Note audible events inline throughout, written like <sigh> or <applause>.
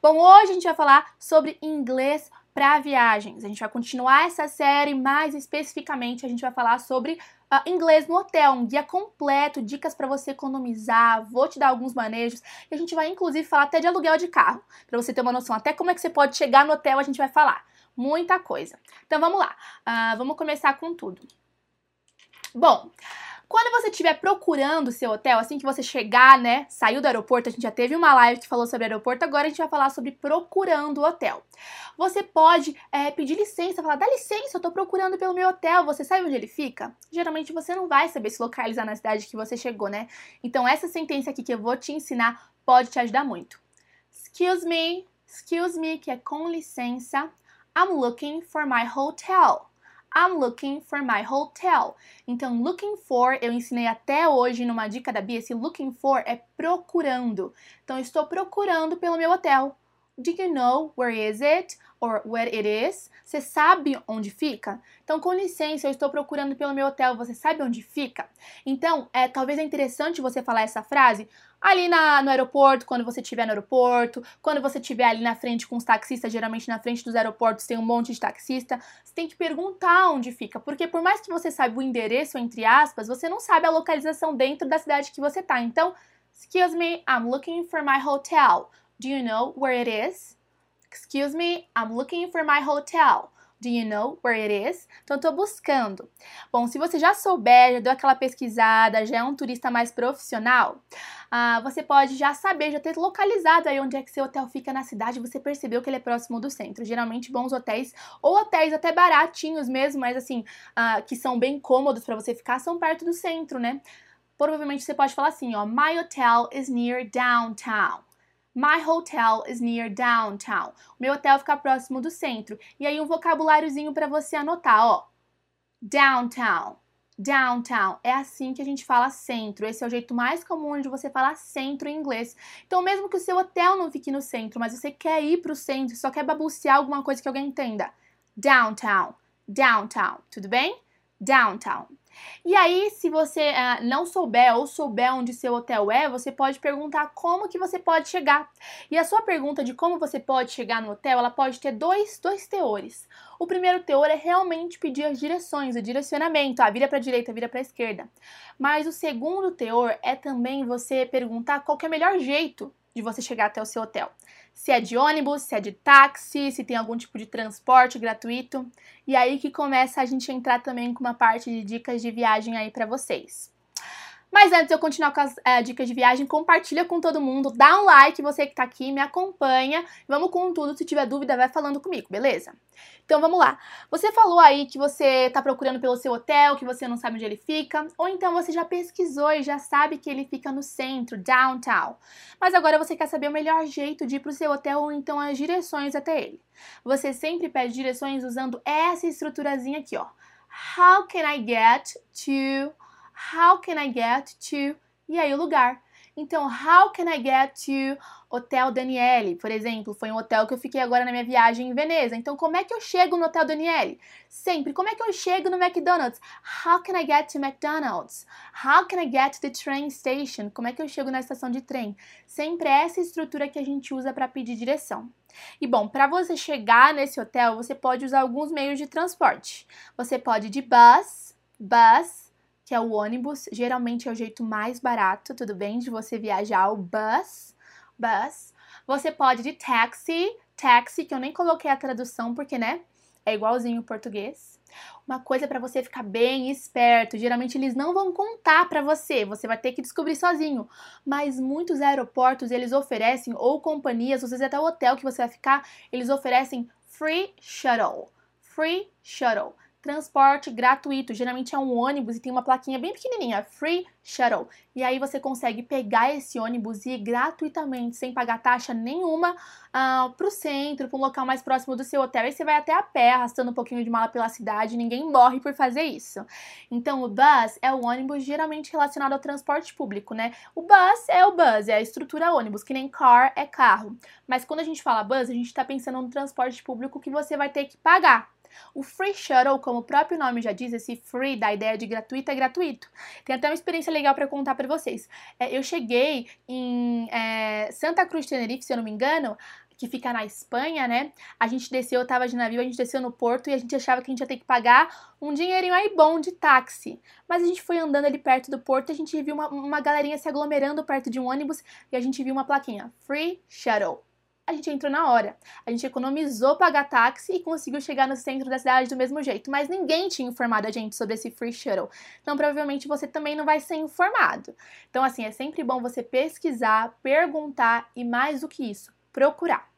Bom, hoje a gente vai falar sobre inglês para viagens. A gente vai continuar essa série, mais especificamente a gente vai falar sobre uh, inglês no hotel, um guia completo, dicas para você economizar, vou te dar alguns manejos e a gente vai inclusive falar até de aluguel de carro, para você ter uma noção até como é que você pode chegar no hotel, a gente vai falar muita coisa. Então vamos lá, uh, vamos começar com tudo. Bom, quando você estiver procurando o seu hotel, assim que você chegar, né, saiu do aeroporto, a gente já teve uma live que falou sobre aeroporto, agora a gente vai falar sobre procurando o hotel. Você pode é, pedir licença, falar, dá licença, eu tô procurando pelo meu hotel, você sabe onde ele fica? Geralmente você não vai saber se localizar na cidade que você chegou, né? Então essa sentença aqui que eu vou te ensinar pode te ajudar muito. Excuse me, excuse me, que é com licença, I'm looking for my hotel. I'm looking for my hotel. Então, looking for, eu ensinei até hoje numa dica da Bia, esse looking for é procurando. Então, estou procurando pelo meu hotel. Do you know where is it? Or where it is? Você sabe onde fica? Então, com licença, eu estou procurando pelo meu hotel. Você sabe onde fica? Então, é, talvez é interessante você falar essa frase ali na, no aeroporto, quando você estiver no aeroporto, quando você estiver ali na frente com os taxistas, geralmente na frente dos aeroportos tem um monte de taxista, você tem que perguntar onde fica, porque por mais que você saiba o endereço, entre aspas, você não sabe a localização dentro da cidade que você tá. Então, excuse me, I'm looking for my hotel. Do you know where it is? Excuse me, I'm looking for my hotel. Do you know where it is? Então, tô buscando. Bom, se você já souber, já deu aquela pesquisada, já é um turista mais profissional, ah, você pode já saber, já ter localizado aí onde é que seu hotel fica na cidade, você percebeu que ele é próximo do centro. Geralmente, bons hotéis, ou hotéis até baratinhos mesmo, mas assim, ah, que são bem cômodos para você ficar, são perto do centro, né? Provavelmente você pode falar assim, ó, my hotel is near downtown. My hotel is near downtown. Meu hotel fica próximo do centro. E aí um vocabuláriozinho para você anotar, ó. Downtown. Downtown. É assim que a gente fala centro. Esse é o jeito mais comum de você falar centro em inglês. Então, mesmo que o seu hotel não fique no centro, mas você quer ir para o centro, só quer babucear alguma coisa que alguém entenda. Downtown. Downtown. Tudo bem? Downtown. E aí, se você uh, não souber ou souber onde seu hotel é, você pode perguntar como que você pode chegar. E a sua pergunta de como você pode chegar no hotel, ela pode ter dois, dois teores. O primeiro teor é realmente pedir as direções, o direcionamento, ah, vira para direita, vira para esquerda. Mas o segundo teor é também você perguntar qual é o melhor jeito de você chegar até o seu hotel. Se é de ônibus, se é de táxi, se tem algum tipo de transporte gratuito. E aí que começa a gente entrar também com uma parte de dicas de viagem aí para vocês. Mas antes de eu continuar com as é, dicas de viagem, compartilha com todo mundo, dá um like, você que tá aqui, me acompanha. Vamos com tudo, se tiver dúvida, vai falando comigo, beleza? Então vamos lá. Você falou aí que você tá procurando pelo seu hotel, que você não sabe onde ele fica, ou então você já pesquisou e já sabe que ele fica no centro, downtown. Mas agora você quer saber o melhor jeito de ir pro seu hotel ou então as direções até ele. Você sempre pede direções usando essa estruturazinha aqui, ó. How can I get to How can I get to? E aí o lugar. Então, how can I get to Hotel Daniele? Por exemplo, foi um hotel que eu fiquei agora na minha viagem em Veneza. Então, como é que eu chego no Hotel Daniele? Sempre. Como é que eu chego no McDonald's? How can I get to McDonald's? How can I get to the train station? Como é que eu chego na estação de trem? Sempre essa estrutura que a gente usa para pedir direção. E bom, para você chegar nesse hotel, você pode usar alguns meios de transporte. Você pode ir de bus, bus, que é o ônibus. Geralmente é o jeito mais barato, tudo bem? De você viajar, o bus, bus. Você pode de taxi, taxi, que eu nem coloquei a tradução porque, né, é igualzinho o português. Uma coisa para você ficar bem esperto, geralmente eles não vão contar para você, você vai ter que descobrir sozinho. Mas muitos aeroportos eles oferecem ou companhias, ou vezes até o hotel que você vai ficar, eles oferecem free shuttle. Free shuttle transporte gratuito. Geralmente é um ônibus e tem uma plaquinha bem pequenininha, Free Shuttle. E aí você consegue pegar esse ônibus e ir gratuitamente, sem pagar taxa nenhuma, uh, pro centro, para local mais próximo do seu hotel. E você vai até a pé, arrastando um pouquinho de mala pela cidade. Ninguém morre por fazer isso. Então o bus é o ônibus geralmente relacionado ao transporte público, né? O bus é o bus, é a estrutura ônibus, que nem car é carro. Mas quando a gente fala bus, a gente está pensando no transporte público que você vai ter que pagar. O Free Shuttle, como o próprio nome já diz, esse free da ideia de gratuito é gratuito. Tem até uma experiência legal para contar para vocês. É, eu cheguei em é, Santa Cruz Tenerife, se eu não me engano, que fica na Espanha, né? A gente desceu, eu tava de navio, a gente desceu no porto e a gente achava que a gente ia ter que pagar um dinheirinho aí bom de táxi. Mas a gente foi andando ali perto do porto e a gente viu uma, uma galerinha se aglomerando perto de um ônibus e a gente viu uma plaquinha: Free Shuttle a gente entrou na hora. A gente economizou pagar táxi e conseguiu chegar no centro da cidade do mesmo jeito. Mas ninguém tinha informado a gente sobre esse free shuttle. Então, provavelmente você também não vai ser informado. Então, assim, é sempre bom você pesquisar, perguntar e mais do que isso, procurar.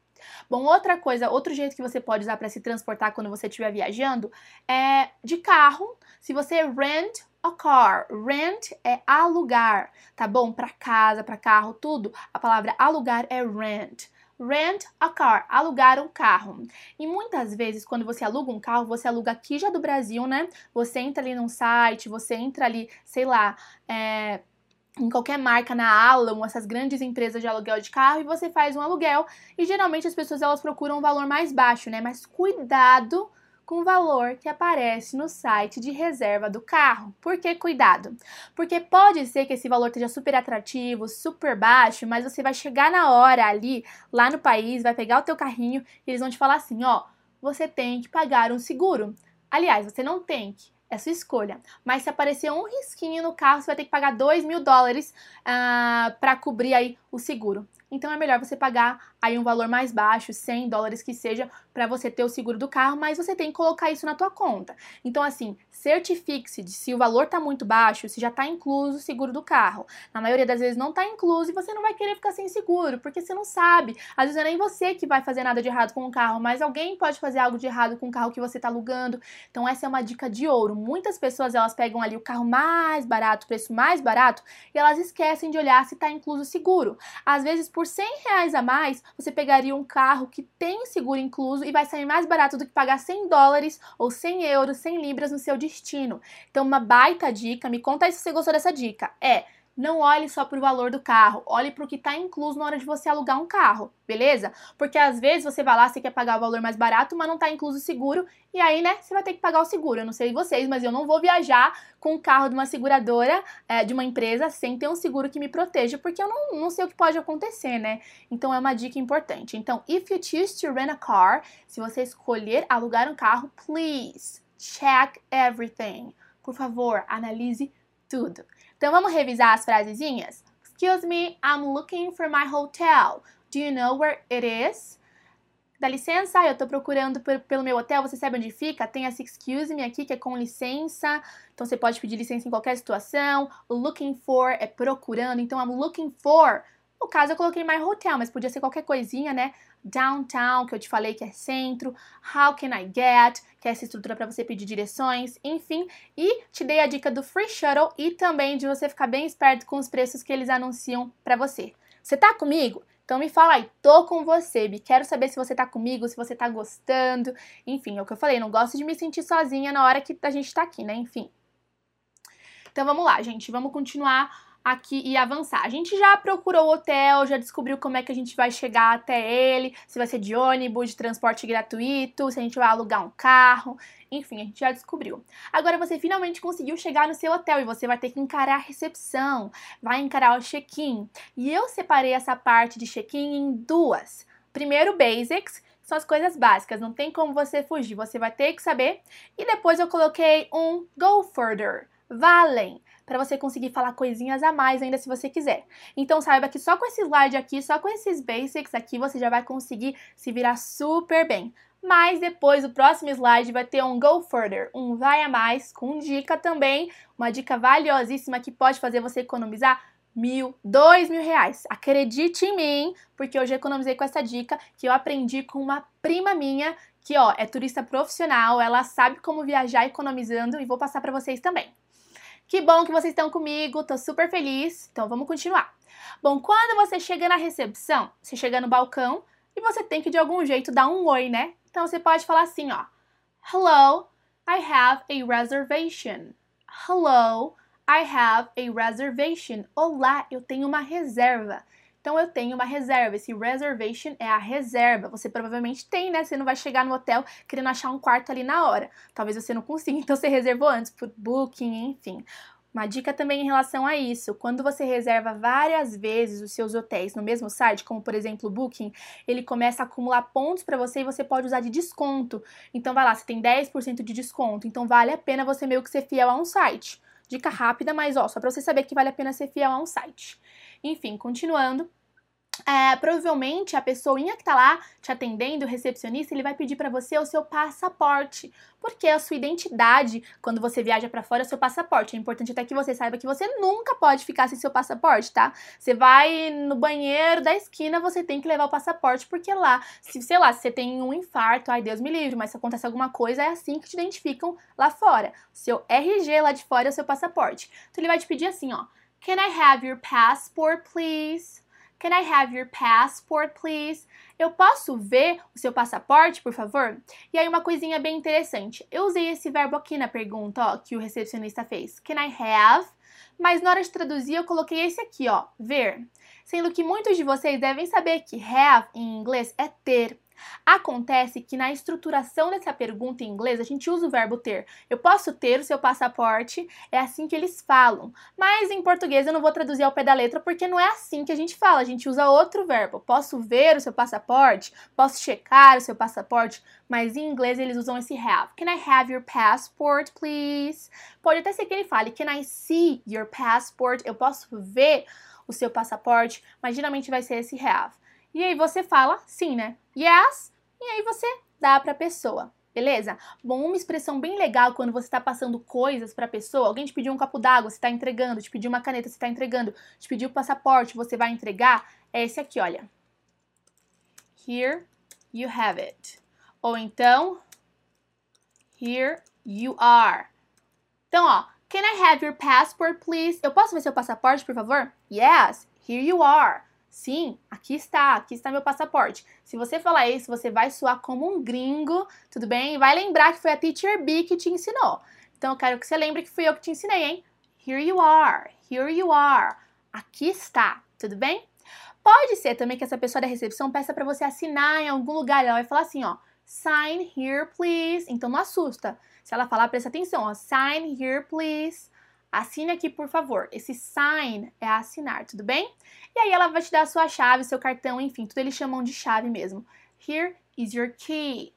Bom, outra coisa, outro jeito que você pode usar para se transportar quando você estiver viajando é de carro. Se você rent a car, rent é alugar, tá bom? Para casa, para carro, tudo. A palavra alugar é rent rent a car, alugar um carro. E muitas vezes, quando você aluga um carro, você aluga aqui já do Brasil, né? Você entra ali num site, você entra ali, sei lá, é, em qualquer marca, na Alamo, essas grandes empresas de aluguel de carro, e você faz um aluguel. E geralmente as pessoas elas procuram um valor mais baixo, né? Mas cuidado com o valor que aparece no site de reserva do carro. Por que cuidado? Porque pode ser que esse valor esteja super atrativo, super baixo, mas você vai chegar na hora ali, lá no país, vai pegar o teu carrinho e eles vão te falar assim, ó, você tem que pagar um seguro. Aliás, você não tem que, é sua escolha. Mas se aparecer um risquinho no carro, você vai ter que pagar 2 mil dólares uh, para cobrir aí o seguro. Então é melhor você pagar aí um valor mais baixo, 100 dólares que seja, para você ter o seguro do carro, mas você tem que colocar isso na tua conta. Então assim, certifique-se de se o valor está muito baixo, se já está incluso o seguro do carro. Na maioria das vezes não está incluso e você não vai querer ficar sem seguro, porque você não sabe. Às vezes é nem você que vai fazer nada de errado com o carro, mas alguém pode fazer algo de errado com o carro que você está alugando. Então essa é uma dica de ouro. Muitas pessoas elas pegam ali o carro mais barato, preço mais barato, e elas esquecem de olhar se está incluso o seguro. Às vezes por 100 reais a mais, você pegaria um carro que tem seguro incluso e vai sair mais barato do que pagar 100 dólares ou 100 euros, 100 libras no seu destino. Então, uma baita dica, me conta aí se você gostou dessa dica, é não olhe só para o valor do carro, olhe para o que está incluso na hora de você alugar um carro, beleza? Porque às vezes você vai lá, você quer pagar o valor mais barato, mas não está incluso o seguro, e aí, né, você vai ter que pagar o seguro. Eu não sei vocês, mas eu não vou viajar com o carro de uma seguradora, é, de uma empresa, sem ter um seguro que me proteja, porque eu não, não sei o que pode acontecer, né? Então é uma dica importante. Então, if you choose to rent a car, se você escolher alugar um carro, please check everything. Por favor, analise tudo. Então vamos revisar as frasezinhas? Excuse me, I'm looking for my hotel. Do you know where it is? Dá licença, eu tô procurando por, pelo meu hotel, você sabe onde fica? Tem essa excuse me aqui, que é com licença. Então você pode pedir licença em qualquer situação. Looking for é procurando. Então I'm looking for. No caso, eu coloquei my hotel, mas podia ser qualquer coisinha, né? Downtown, que eu te falei que é centro, how can I get, que é essa estrutura para você pedir direções, enfim, e te dei a dica do free shuttle e também de você ficar bem esperto com os preços que eles anunciam para você. Você tá comigo? Então me fala aí, tô com você, Bi. Quero saber se você tá comigo, se você tá gostando. Enfim, é o que eu falei, não gosto de me sentir sozinha na hora que a gente tá aqui, né? Enfim. Então vamos lá, gente, vamos continuar aqui e avançar. A gente já procurou o hotel, já descobriu como é que a gente vai chegar até ele, se vai ser de ônibus, de transporte gratuito, se a gente vai alugar um carro, enfim, a gente já descobriu. Agora você finalmente conseguiu chegar no seu hotel e você vai ter que encarar a recepção, vai encarar o check-in. E eu separei essa parte de check-in em duas. Primeiro, basics, são as coisas básicas, não tem como você fugir, você vai ter que saber. E depois eu coloquei um go further, valem para você conseguir falar coisinhas a mais ainda se você quiser. Então saiba que só com esse slide aqui, só com esses basics aqui, você já vai conseguir se virar super bem. Mas depois, o próximo slide vai ter um Go Further, um vai a mais, com dica também, uma dica valiosíssima que pode fazer você economizar mil, dois mil reais. Acredite em mim, porque eu já economizei com essa dica que eu aprendi com uma prima minha que ó é turista profissional, ela sabe como viajar economizando e vou passar para vocês também. Que bom que vocês estão comigo, tô super feliz. Então vamos continuar. Bom, quando você chega na recepção, você chega no balcão e você tem que de algum jeito dar um oi, né? Então você pode falar assim, ó: Hello, I have a reservation. Hello, I have a reservation. Olá, eu tenho uma reserva. Então eu tenho uma reserva. Esse reservation é a reserva. Você provavelmente tem, né? Você não vai chegar no hotel querendo achar um quarto ali na hora. Talvez você não consiga, <laughs> então você reservou antes por booking, enfim. Uma dica também em relação a isso, quando você reserva várias vezes os seus hotéis no mesmo site, como por exemplo o Booking, ele começa a acumular pontos para você e você pode usar de desconto. Então vai lá, você tem 10% de desconto, então vale a pena você meio que ser fiel a um site. Dica rápida, mas ó, só para você saber que vale a pena ser fiel a um site. Enfim, continuando, é, provavelmente a pessoinha que tá lá te atendendo, o recepcionista, ele vai pedir para você o seu passaporte, porque a sua identidade, quando você viaja para fora, é o seu passaporte. É importante até que você saiba que você nunca pode ficar sem seu passaporte, tá? Você vai no banheiro da esquina, você tem que levar o passaporte, porque lá, se sei lá, se você tem um infarto, ai Deus me livre, mas se acontece alguma coisa, é assim que te identificam lá fora. Seu RG lá de fora é o seu passaporte. Então ele vai te pedir assim, ó: Can I have your passport, please? Can I have your passport, please? Eu posso ver o seu passaporte, por favor? E aí, uma coisinha bem interessante. Eu usei esse verbo aqui na pergunta, ó, que o recepcionista fez. Can I have? Mas na hora de traduzir, eu coloquei esse aqui, ó, ver. Sendo que muitos de vocês devem saber que have em inglês é ter. Acontece que na estruturação dessa pergunta em inglês a gente usa o verbo ter. Eu posso ter o seu passaporte, é assim que eles falam. Mas em português eu não vou traduzir ao pé da letra porque não é assim que a gente fala. A gente usa outro verbo. Posso ver o seu passaporte, posso checar o seu passaporte, mas em inglês eles usam esse have. Can I have your passport, please? Pode até ser que ele fale Can I see your passport? Eu posso ver o seu passaporte, mas geralmente vai ser esse have. E aí você fala sim, né? Yes, e aí você dá para a pessoa. Beleza? Bom, uma expressão bem legal quando você está passando coisas para a pessoa, alguém te pediu um copo d'água, você está entregando, te pediu uma caneta, você está entregando, te pediu o passaporte, você vai entregar, é esse aqui, olha. Here you have it. Ou então, here you are. Então, ó, can I have your passport, please? Eu posso ver seu passaporte, por favor? Yes, here you are. Sim, aqui está, aqui está meu passaporte. Se você falar isso, você vai soar como um gringo, tudo bem? Vai lembrar que foi a Teacher B que te ensinou. Então eu quero que você lembre que fui eu que te ensinei, hein? Here you are, here you are. Aqui está, tudo bem? Pode ser também que essa pessoa da recepção peça para você assinar em algum lugar. Ela vai falar assim, ó, sign here, please. Então não assusta. Se ela falar, presta atenção, ó, sign here, please. Assine aqui, por favor. Esse sign é assinar, tudo bem? E aí ela vai te dar a sua chave, seu cartão, enfim, tudo eles chamam de chave mesmo. Here is your key.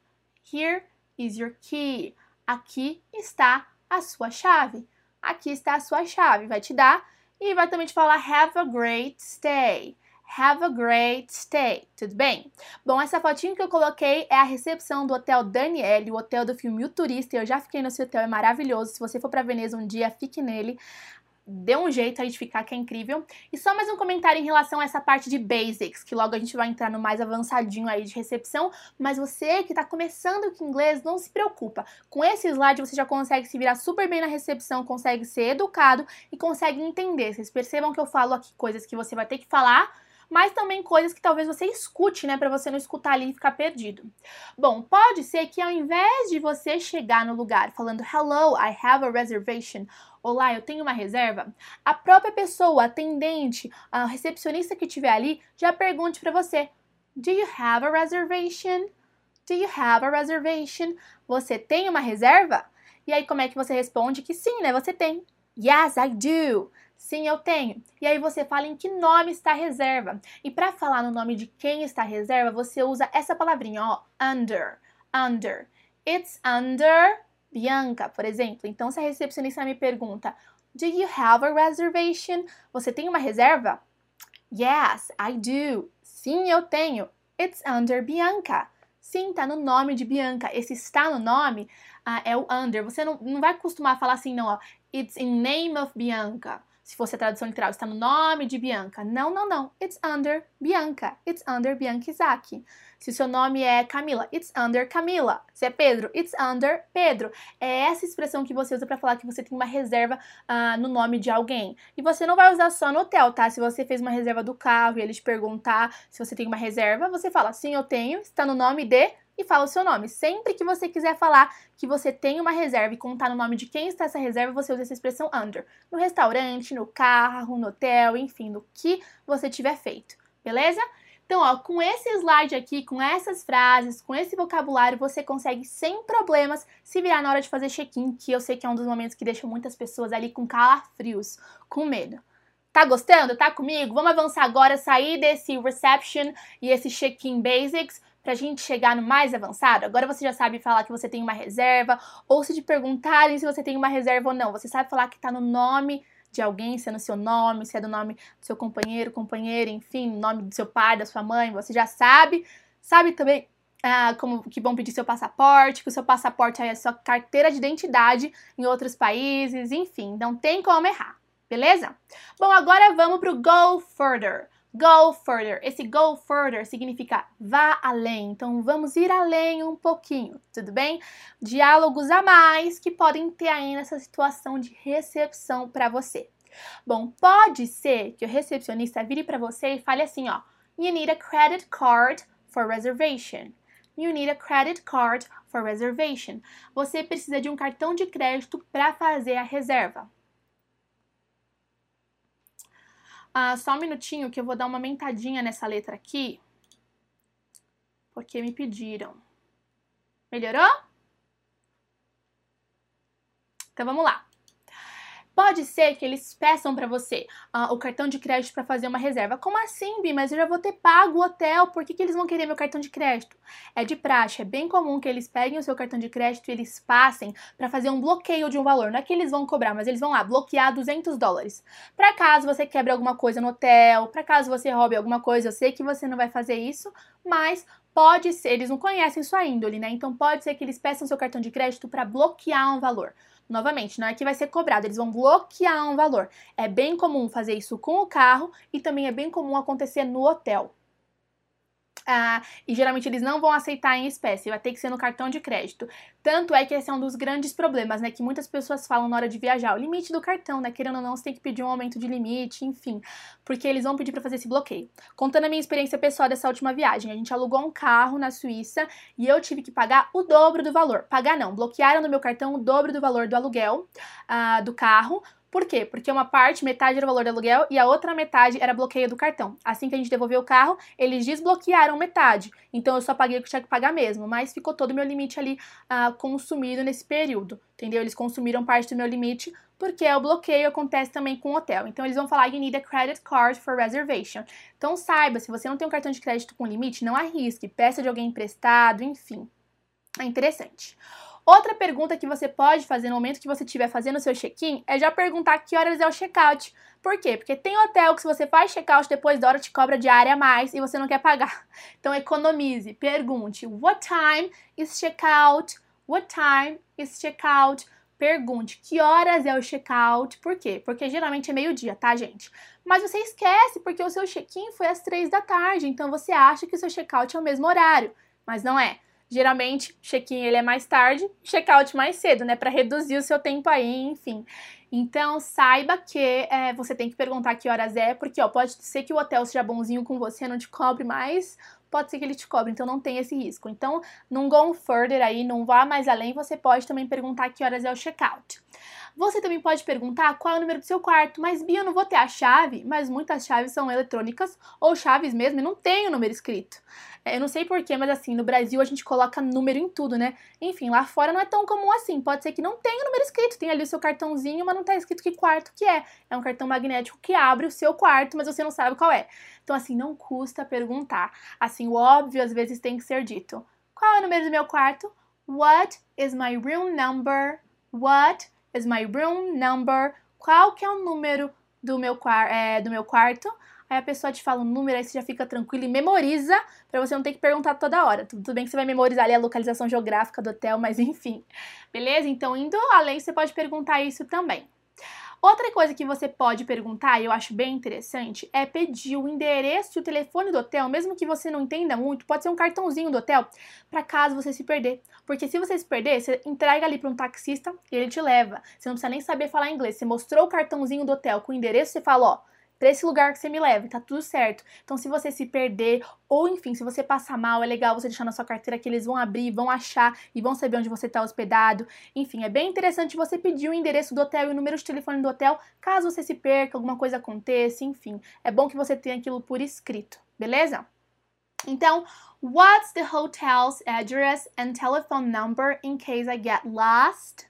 Here is your key. Aqui está a sua chave. Aqui está a sua chave. Vai te dar e vai também te falar have a great stay. Have a great stay. Tudo bem? Bom, essa fotinho que eu coloquei é a recepção do Hotel Daniele, o hotel do filme O Turista. Eu já fiquei nesse hotel, é maravilhoso. Se você for para Veneza um dia, fique nele dê um jeito aí de ficar, que é incrível. E só mais um comentário em relação a essa parte de basics, que logo a gente vai entrar no mais avançadinho aí de recepção, mas você que tá começando com inglês, não se preocupa. Com esse slide você já consegue se virar super bem na recepção, consegue ser educado e consegue entender. Vocês percebam que eu falo aqui coisas que você vai ter que falar, mas também coisas que talvez você escute, né, para você não escutar ali e ficar perdido. Bom, pode ser que ao invés de você chegar no lugar falando hello, I have a reservation, olá, eu tenho uma reserva, a própria pessoa, atendente, a recepcionista que estiver ali, já pergunte para você: Do you have a reservation? Do you have a reservation? Você tem uma reserva? E aí, como é que você responde que sim, né? Você tem. Yes, I do. Sim, eu tenho. E aí você fala em que nome está a reserva. E para falar no nome de quem está a reserva, você usa essa palavrinha, ó, under. Under. It's under Bianca, por exemplo. Então, se a recepcionista me pergunta, Do you have a reservation? Você tem uma reserva? Yes, I do. Sim, eu tenho. It's under Bianca. Sim, tá no nome de Bianca. Esse está no nome uh, é o under. Você não, não vai costumar falar assim, não, ó. It's in name of Bianca se fosse a tradução literal, está no nome de Bianca. Não, não, não. It's under Bianca. It's under Bianca Isaac. Se o seu nome é Camila, it's under Camila. Se é Pedro, it's under Pedro. É essa expressão que você usa para falar que você tem uma reserva uh, no nome de alguém. E você não vai usar só no hotel, tá? Se você fez uma reserva do carro e eles perguntar se você tem uma reserva, você fala, sim, eu tenho, está no nome de e fala o seu nome. Sempre que você quiser falar que você tem uma reserva e contar no nome de quem está essa reserva, você usa essa expressão under. No restaurante, no carro, no hotel, enfim, no que você tiver feito. Beleza? Então, ó, com esse slide aqui, com essas frases, com esse vocabulário, você consegue sem problemas se virar na hora de fazer check-in, que eu sei que é um dos momentos que deixa muitas pessoas ali com calafrios, com medo. Tá gostando? Tá comigo? Vamos avançar agora, sair desse reception e esse check-in basics pra gente chegar no mais avançado. Agora você já sabe falar que você tem uma reserva, ou se te perguntarem se você tem uma reserva ou não, você sabe falar que tá no nome de alguém, se é no seu nome, se é do nome do seu companheiro, companheira, enfim, nome do seu pai, da sua mãe, você já sabe. Sabe também ah, como que vão pedir seu passaporte, que o seu passaporte aí é sua carteira de identidade em outros países, enfim, não tem como errar beleza? Bom, agora vamos para o go further. Go further. Esse go further significa vá além. Então vamos ir além um pouquinho, tudo bem? Diálogos a mais que podem ter aí nessa situação de recepção para você. Bom, pode ser que o recepcionista vire para você e fale assim, ó: You need a credit card for reservation. You need a credit card for reservation. Você precisa de um cartão de crédito para fazer a reserva. Ah, só um minutinho que eu vou dar uma mentadinha nessa letra aqui. Porque me pediram. Melhorou? Então vamos lá. Pode ser que eles peçam para você uh, o cartão de crédito para fazer uma reserva. Como assim, Bi? Mas eu já vou ter pago o hotel, por que, que eles vão querer meu cartão de crédito? É de praxe, é bem comum que eles peguem o seu cartão de crédito e eles passem para fazer um bloqueio de um valor. Não é que eles vão cobrar, mas eles vão lá bloquear 200 dólares. Para caso você quebre alguma coisa no hotel, para caso você roube alguma coisa, eu sei que você não vai fazer isso, mas pode ser, eles não conhecem sua índole, né? Então pode ser que eles peçam seu cartão de crédito para bloquear um valor. Novamente, não é que vai ser cobrado, eles vão bloquear um valor. É bem comum fazer isso com o carro e também é bem comum acontecer no hotel. Ah, e geralmente eles não vão aceitar em espécie, vai ter que ser no cartão de crédito. Tanto é que esse é um dos grandes problemas, né? Que muitas pessoas falam na hora de viajar, o limite do cartão, né? Querendo ou não, você tem que pedir um aumento de limite, enfim, porque eles vão pedir para fazer esse bloqueio. Contando a minha experiência pessoal dessa última viagem, a gente alugou um carro na Suíça e eu tive que pagar o dobro do valor. Pagar não, bloquearam no meu cartão o dobro do valor do aluguel uh, do carro por quê? Porque uma parte, metade era o valor do aluguel e a outra metade era bloqueio do cartão. Assim que a gente devolveu o carro, eles desbloquearam metade. Então eu só paguei o que tinha que pagar mesmo, mas ficou todo o meu limite ali uh, consumido nesse período. Entendeu? Eles consumiram parte do meu limite porque o bloqueio acontece também com o hotel. Então eles vão falar you need a credit card for reservation. Então saiba, se você não tem um cartão de crédito com limite, não arrisque, peça de alguém emprestado, enfim. É interessante. Outra pergunta que você pode fazer no momento que você estiver fazendo o seu check-in é já perguntar que horas é o check-out. Por quê? Porque tem hotel que se você faz check-out depois da hora te cobra diária a mais e você não quer pagar. <laughs> Então economize, pergunte what time is check-out? What time is check-out? Pergunte que horas é o check-out. Por quê? Porque geralmente é meio-dia, tá, gente? Mas você esquece porque o seu check-in foi às três da tarde, então você acha que o seu check-out é o mesmo horário, mas não é. Geralmente, check-in ele é mais tarde, check-out mais cedo, né? Para reduzir o seu tempo aí, enfim. Então, saiba que é, você tem que perguntar que horas é, porque ó, pode ser que o hotel seja bonzinho com você, não te cobre mais, pode ser que ele te cobre, então não tem esse risco. Então, não go further aí, não vá mais além, você pode também perguntar que horas é o check-out. Você também pode perguntar qual é o número do seu quarto, mas Bia, eu não vou ter a chave, mas muitas chaves são eletrônicas ou chaves mesmo e não tem o número escrito. É, eu não sei porquê, mas assim, no Brasil a gente coloca número em tudo, né? Enfim, lá fora não é tão comum assim. Pode ser que não tenha o número escrito, tem ali o seu cartãozinho, mas não tá escrito que quarto que é. É um cartão magnético que abre o seu quarto, mas você não sabe qual é. Então, assim, não custa perguntar. Assim, o óbvio às vezes tem que ser dito. Qual é o número do meu quarto? What is my room number? What is my room number? Qual que é o número do meu, é, do meu quarto? Aí a pessoa te fala um número, aí você já fica tranquilo e memoriza, para você não ter que perguntar toda hora. Tudo bem que você vai memorizar ali a localização geográfica do hotel, mas <laughs> enfim. Beleza? Então, indo além, você pode perguntar isso também. Outra coisa que você pode perguntar, e eu acho bem interessante, é pedir o endereço e o telefone do hotel, mesmo que você não entenda muito, pode ser um cartãozinho do hotel, para caso você se perder. Porque se você se perder, você entrega ali para um taxista e ele te leva. Você não precisa nem saber falar inglês. Você mostrou o cartãozinho do hotel com o endereço, você fala, ó, para esse lugar que você me leva, tá tudo certo. Então, se você se perder, ou enfim, se você passar mal, é legal você deixar na sua carteira que eles vão abrir, vão achar e vão saber onde você está hospedado. Enfim, é bem interessante você pedir o endereço do hotel e o número de telefone do hotel, caso você se perca, alguma coisa aconteça, enfim. É bom que você tenha aquilo por escrito, beleza? Então, what's the hotel's address and telephone number in case I get lost?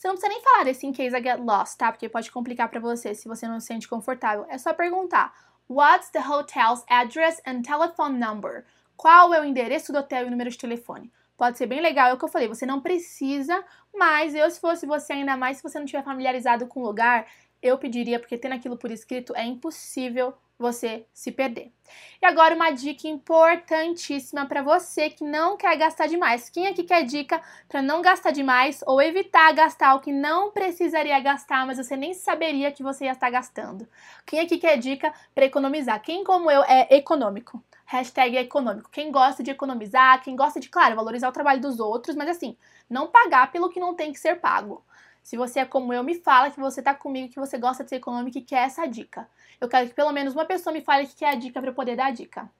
Você não precisa nem falar desse in case I get lost, tá? Porque pode complicar para você se você não se sente confortável. É só perguntar: What's the hotel's address and telephone number? Qual é o endereço do hotel e o número de telefone? Pode ser bem legal, é o que eu falei, você não precisa, mas eu, se fosse você, ainda mais se você não estiver familiarizado com o lugar, eu pediria, porque tendo aquilo por escrito é impossível você se perder. E agora uma dica importantíssima para você que não quer gastar demais. Quem aqui quer dica para não gastar demais ou evitar gastar o que não precisaria gastar, mas você nem saberia que você ia estar gastando? Quem aqui quer dica para economizar? Quem como eu é econômico? Hashtag econômico. Quem gosta de economizar, quem gosta de, claro, valorizar o trabalho dos outros, mas assim, não pagar pelo que não tem que ser pago. Se você é como eu, me fala que você tá comigo, que você gosta de ser econômico e quer essa dica. Eu quero que pelo menos uma pessoa me fale que quer a dica para eu poder dar a dica.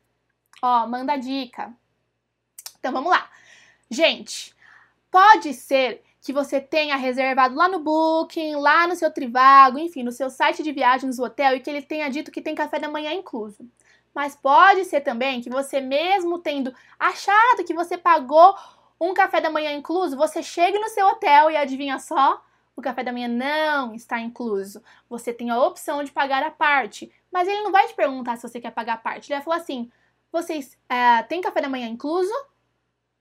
Ó, manda a dica. Então vamos lá. Gente, pode ser que você tenha reservado lá no Booking, lá no seu Trivago, enfim, no seu site de viagens do hotel e que ele tenha dito que tem café da manhã incluso. Mas pode ser também que você mesmo tendo achado que você pagou um café da manhã incluso, você chegue no seu hotel e adivinha só, o café da manhã não está incluso. Você tem a opção de pagar a parte, mas ele não vai te perguntar se você quer pagar a parte. Ele vai falar assim: vocês é, têm café da manhã incluso?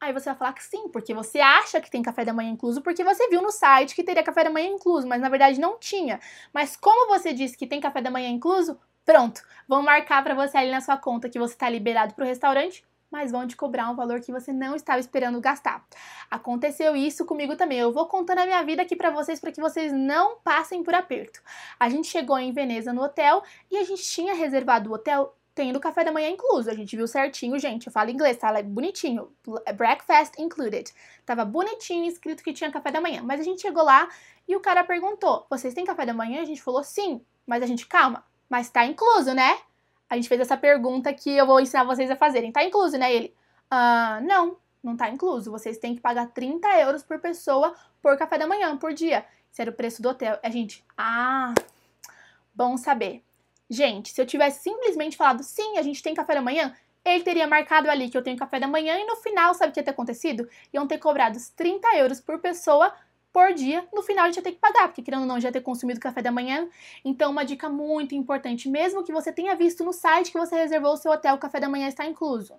Aí você vai falar que sim, porque você acha que tem café da manhã incluso, porque você viu no site que teria café da manhã incluso, mas na verdade não tinha. Mas como você disse que tem café da manhã incluso, pronto, vão marcar para você ali na sua conta que você está liberado para o restaurante mas vão te cobrar um valor que você não estava esperando gastar. Aconteceu isso comigo também. Eu vou contando a minha vida aqui para vocês para que vocês não passem por aperto. A gente chegou em Veneza no hotel e a gente tinha reservado o hotel tendo café da manhã incluso. A gente viu certinho, gente. Eu falo inglês, tá? É bonitinho. Breakfast included. Tava bonitinho escrito que tinha café da manhã. Mas a gente chegou lá e o cara perguntou: "Vocês têm café da manhã?" A gente falou: "Sim". Mas a gente, calma, mas tá incluso, né? A gente fez essa pergunta que eu vou ensinar vocês a fazerem. Tá incluso, né? Ele, ah, não, não tá incluso. Vocês têm que pagar 30 euros por pessoa por café da manhã, por dia. Esse era o preço do hotel. A gente, ah, bom saber. Gente, se eu tivesse simplesmente falado sim, a gente tem café da manhã, ele teria marcado ali que eu tenho café da manhã e no final, sabe o que ia ter acontecido? Iam ter cobrado 30 euros por pessoa por dia, no final a gente ia ter que pagar, porque querendo ou não, já ter consumido café da manhã. Então, uma dica muito importante, mesmo que você tenha visto no site que você reservou o seu hotel, o café da manhã está incluso.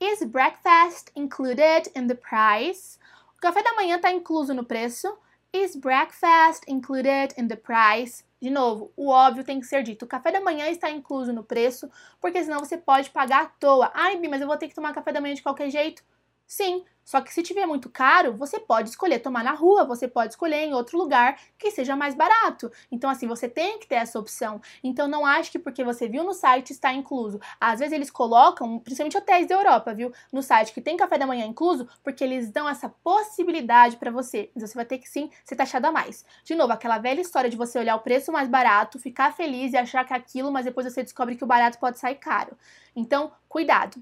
Is breakfast included in the price? O café da manhã está incluso no preço. Is breakfast included in the price? De novo, o óbvio tem que ser dito. O café da manhã está incluso no preço, porque senão você pode pagar à toa. Ai, mas eu vou ter que tomar café da manhã de qualquer jeito. Sim, só que se tiver muito caro, você pode escolher tomar na rua, você pode escolher em outro lugar que seja mais barato. Então, assim, você tem que ter essa opção. Então, não ache que porque você viu no site está incluso. Às vezes eles colocam, principalmente hotéis da Europa, viu, no site que tem café da manhã incluso, porque eles dão essa possibilidade para você. Mas você vai ter que sim ser taxado a mais. De novo, aquela velha história de você olhar o preço mais barato, ficar feliz e achar que é aquilo, mas depois você descobre que o barato pode sair caro. Então, cuidado.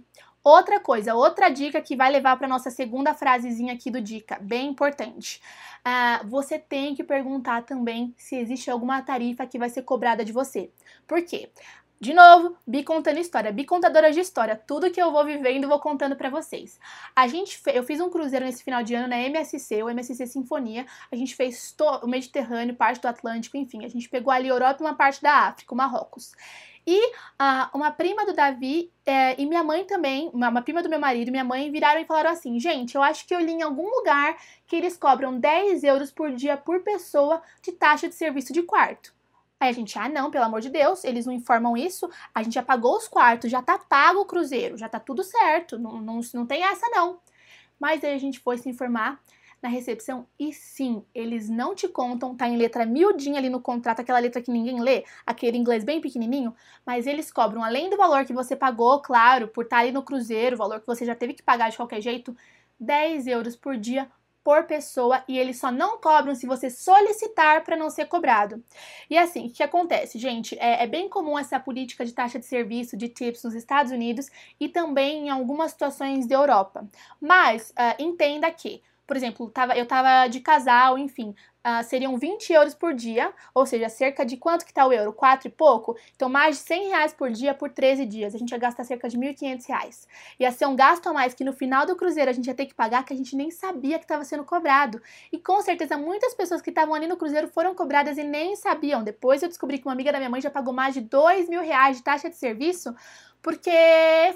Outra coisa, outra dica que vai levar para nossa segunda frasezinha aqui do dica, bem importante. Uh, você tem que perguntar também se existe alguma tarifa que vai ser cobrada de você. Por quê? De novo, Bi contando história, Bi contadora de história, tudo que eu vou vivendo vou contando para vocês. A gente, eu fiz um cruzeiro nesse final de ano na MSC, o MSC Sinfonia. A gente fez o Mediterrâneo, parte do Atlântico, enfim, a gente pegou ali Europa e uma parte da África, o Marrocos. E ah, uma prima do Davi é, e minha mãe também, uma, uma prima do meu marido, minha mãe, viraram e falaram assim: gente, eu acho que eu li em algum lugar que eles cobram 10 euros por dia por pessoa de taxa de serviço de quarto. Aí a gente, ah, não, pelo amor de Deus, eles não informam isso. A gente já pagou os quartos, já tá pago o cruzeiro, já tá tudo certo, não, não, não tem essa não. Mas aí a gente foi se informar na recepção. E sim, eles não te contam, tá em letra miudinha ali no contrato, aquela letra que ninguém lê, aquele inglês bem pequenininho, mas eles cobram, além do valor que você pagou, claro, por estar ali no cruzeiro, o valor que você já teve que pagar de qualquer jeito, 10 euros por dia por pessoa e eles só não cobram se você solicitar para não ser cobrado. E assim, o que acontece, gente? É, é, bem comum essa política de taxa de serviço, de tips nos Estados Unidos e também em algumas situações da Europa. Mas uh, entenda que por exemplo, tava, eu tava de casal, enfim, uh, seriam 20 euros por dia, ou seja, cerca de quanto que tá o euro? 4 e pouco? Então, mais de 100 reais por dia por 13 dias. A gente ia gastar cerca de 1.500 reais. Ia ser um gasto a mais que no final do cruzeiro a gente ia ter que pagar que a gente nem sabia que estava sendo cobrado. E com certeza muitas pessoas que estavam ali no cruzeiro foram cobradas e nem sabiam. Depois eu descobri que uma amiga da minha mãe já pagou mais de 2 mil reais de taxa de serviço porque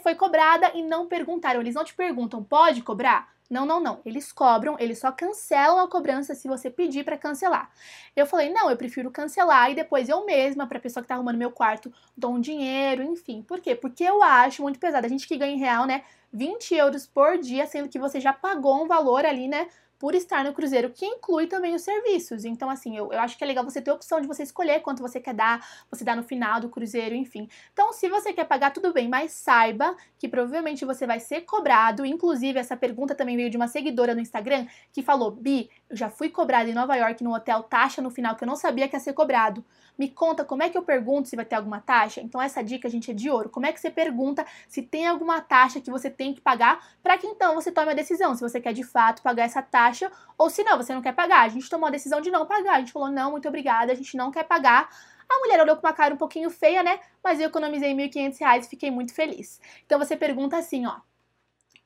foi cobrada e não perguntaram. Eles não te perguntam, pode cobrar? Não, não, não. Eles cobram, eles só cancelam a cobrança se você pedir para cancelar. Eu falei, não, eu prefiro cancelar e depois eu mesma, para a pessoa que tá arrumando meu quarto, dou um dinheiro, enfim. Por quê? Porque eu acho muito pesado. A gente que ganha em real, né, 20 euros por dia, sendo que você já pagou um valor ali, né, por estar no cruzeiro, que inclui também os serviços. Então, assim, eu, eu acho que é legal você ter a opção de você escolher quanto você quer dar, você dá no final do cruzeiro, enfim. Então, se você quer pagar, tudo bem, mas saiba que provavelmente você vai ser cobrado. Inclusive, essa pergunta também veio de uma seguidora no Instagram que falou: Bi, eu já fui cobrada em Nova York no hotel taxa no final que eu não sabia que ia ser cobrado. Me conta como é que eu pergunto se vai ter alguma taxa. Então, essa dica, gente, é de ouro. Como é que você pergunta se tem alguma taxa que você tem que pagar para que então você tome a decisão se você quer de fato pagar essa taxa ou se não, você não quer pagar. A gente tomou a decisão de não pagar. A gente falou, não, muito obrigada, a gente não quer pagar. A mulher olhou com uma cara um pouquinho feia, né? Mas eu economizei R$ 1.500 e fiquei muito feliz. Então, você pergunta assim, ó.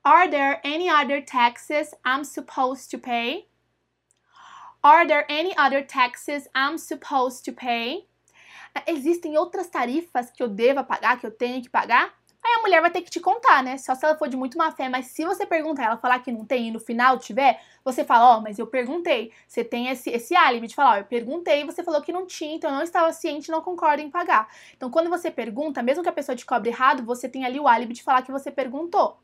Are there any other taxes I'm supposed to pay? Are there any other taxes I'm supposed to pay? Existem outras tarifas que eu deva pagar, que eu tenho que pagar? Aí a mulher vai ter que te contar, né? Só se ela for de muito má fé. Mas se você perguntar, ela falar que não tem e no final tiver, você fala, ó, oh, mas eu perguntei. Você tem esse, esse álibi de falar, ó, oh, eu perguntei e você falou que não tinha, então eu não estava ciente não concordo em pagar. Então quando você pergunta, mesmo que a pessoa te cobre errado, você tem ali o álibi de falar que você perguntou.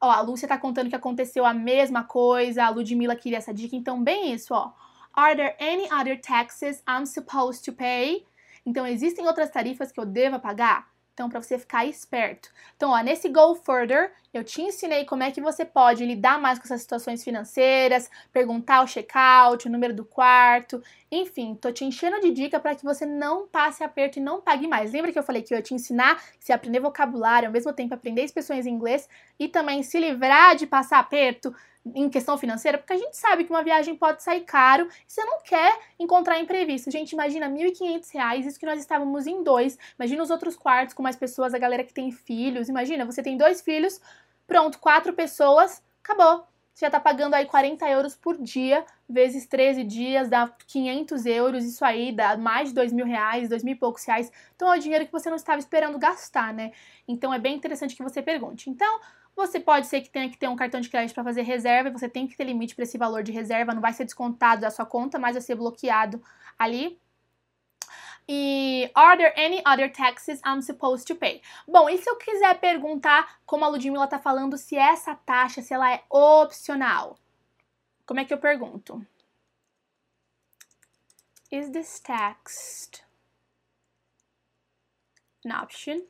Ó, a Lúcia tá contando que aconteceu a mesma coisa, a Ludmilla queria essa dica, então bem isso, ó. Are there any other taxes I'm supposed to pay? Então, existem outras tarifas que eu deva pagar? Então, para você ficar esperto. Então, ó, nesse Go Further, eu te ensinei como é que você pode lidar mais com essas situações financeiras, perguntar o check-out, o número do quarto, enfim, tô te enchendo de dica para que você não passe aperto e não pague mais. Lembra que eu falei que eu ia te ensinar se aprender vocabulário, ao mesmo tempo aprender expressões em inglês e também se livrar de passar aperto, em questão financeira, porque a gente sabe que uma viagem pode sair caro e você não quer encontrar imprevisto. Gente, imagina R$ 1.500, isso que nós estávamos em dois. Imagina os outros quartos com mais pessoas, a galera que tem filhos. Imagina, você tem dois filhos, pronto, quatro pessoas, acabou. Você já tá pagando aí 40 euros por dia, vezes 13 dias, dá 500 euros, isso aí dá mais de 2 mil reais, 2 mil e poucos reais. Então é o dinheiro que você não estava esperando gastar, né? Então é bem interessante que você pergunte. Então, você pode ser que tenha que ter um cartão de crédito para fazer reserva e você tem que ter limite para esse valor de reserva, não vai ser descontado da sua conta, mas vai ser bloqueado ali. E are there any other taxes I'm supposed to pay? Bom, e se eu quiser perguntar, como a Ludmilla tá falando, se essa taxa, se ela é opcional? Como é que eu pergunto? Is this tax an option?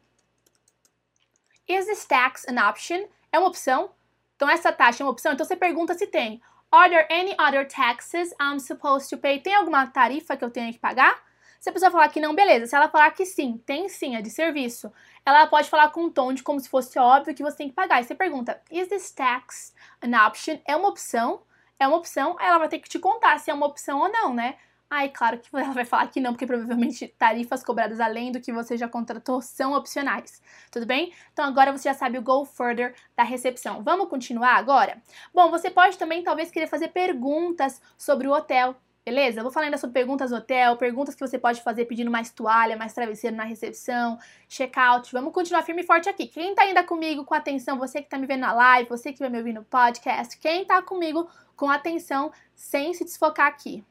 Is this tax an option? É uma opção? Então, essa taxa é uma opção? Então, você pergunta se tem. Are there any other taxes I'm supposed to pay? Tem alguma tarifa que eu tenho que pagar? Se a pessoa falar que não, beleza. Se ela falar que sim, tem sim, é de serviço. Ela pode falar com um tom de como se fosse óbvio que você tem que pagar. E você pergunta, is this tax an option? É uma opção? É uma opção? Ela vai ter que te contar se é uma opção ou não, né? Aí, claro que ela vai falar que não, porque provavelmente tarifas cobradas além do que você já contratou são opcionais. Tudo bem? Então agora você já sabe o go further da recepção. Vamos continuar agora? Bom, você pode também talvez querer fazer perguntas sobre o hotel. Beleza? Eu vou falando sobre perguntas hotel, perguntas que você pode fazer pedindo mais toalha, mais travesseiro na recepção, check-out. Vamos continuar firme e forte aqui. Quem tá ainda comigo com atenção, você que tá me vendo na live, você que vai me ouvir no podcast, quem tá comigo com atenção sem se desfocar aqui?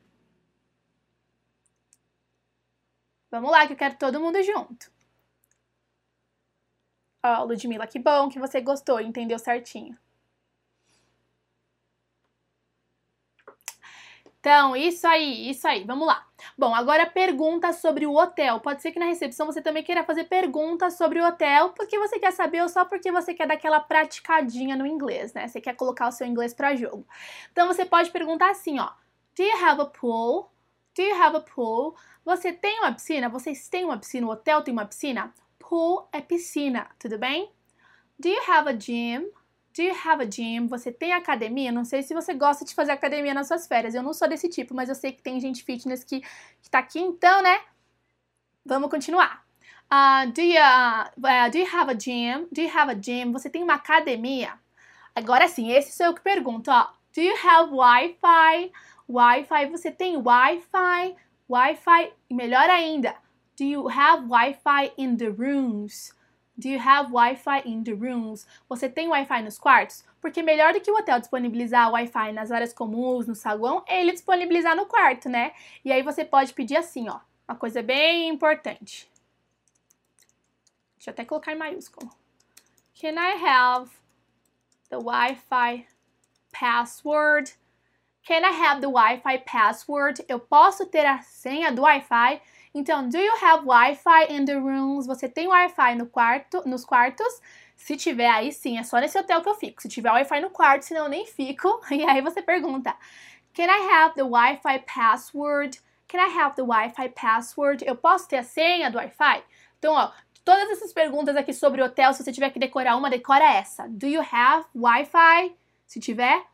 Vamos lá, que eu quero todo mundo junto. Ó, Ludmilla, que bom que você gostou, entendeu certinho. Então, isso aí, isso aí, vamos lá. Bom, agora pergunta sobre o hotel. Pode ser que na recepção você também queira fazer perguntas sobre o hotel, porque você quer saber ou só porque você quer dar aquela praticadinha no inglês, né? Você quer colocar o seu inglês para jogo. Então você pode perguntar assim, ó: Do you have a pool? Do you have a pool? Você tem uma piscina? Vocês têm uma piscina? O hotel tem uma piscina? Pool é piscina, tudo bem? Do you have a gym? Do you have a gym? Você tem academia? Não sei se você gosta de fazer academia nas suas férias. Eu não sou desse tipo, mas eu sei que tem gente fitness que, que tá aqui, então, né? Vamos continuar. Uh, do, you, uh, do you have a gym? Do you have a gym? Você tem uma academia? Agora sim, esse sou eu que pergunto, ó. Do you have Wi-Fi? Wi-Fi, você tem Wi-Fi? Wi-Fi, melhor ainda, do you have Wi-Fi in the rooms? Do you have Wi-Fi in the rooms? Você tem Wi-Fi nos quartos? Porque melhor do que o hotel disponibilizar Wi-Fi nas áreas comuns, no saguão, é ele disponibilizar no quarto, né? E aí você pode pedir assim, ó, uma coisa bem importante. Deixa eu até colocar em maiúsculo. Can I have the Wi-Fi password? Can I have the Wi-Fi password? Eu posso ter a senha do Wi-Fi? Então, do you have Wi-Fi in the rooms? Você tem Wi-Fi no quarto, nos quartos? Se tiver, aí sim, é só nesse hotel que eu fico. Se tiver Wi-Fi no quarto, senão eu nem fico. <laughs> E aí você pergunta: Can I have the Wi-Fi password? Can I have the Wi-Fi password? Eu posso ter a senha do Wi-Fi? Então, ó, todas essas perguntas aqui sobre hotel, se você tiver que decorar uma, decora essa. Do you have Wi-Fi? Se tiver,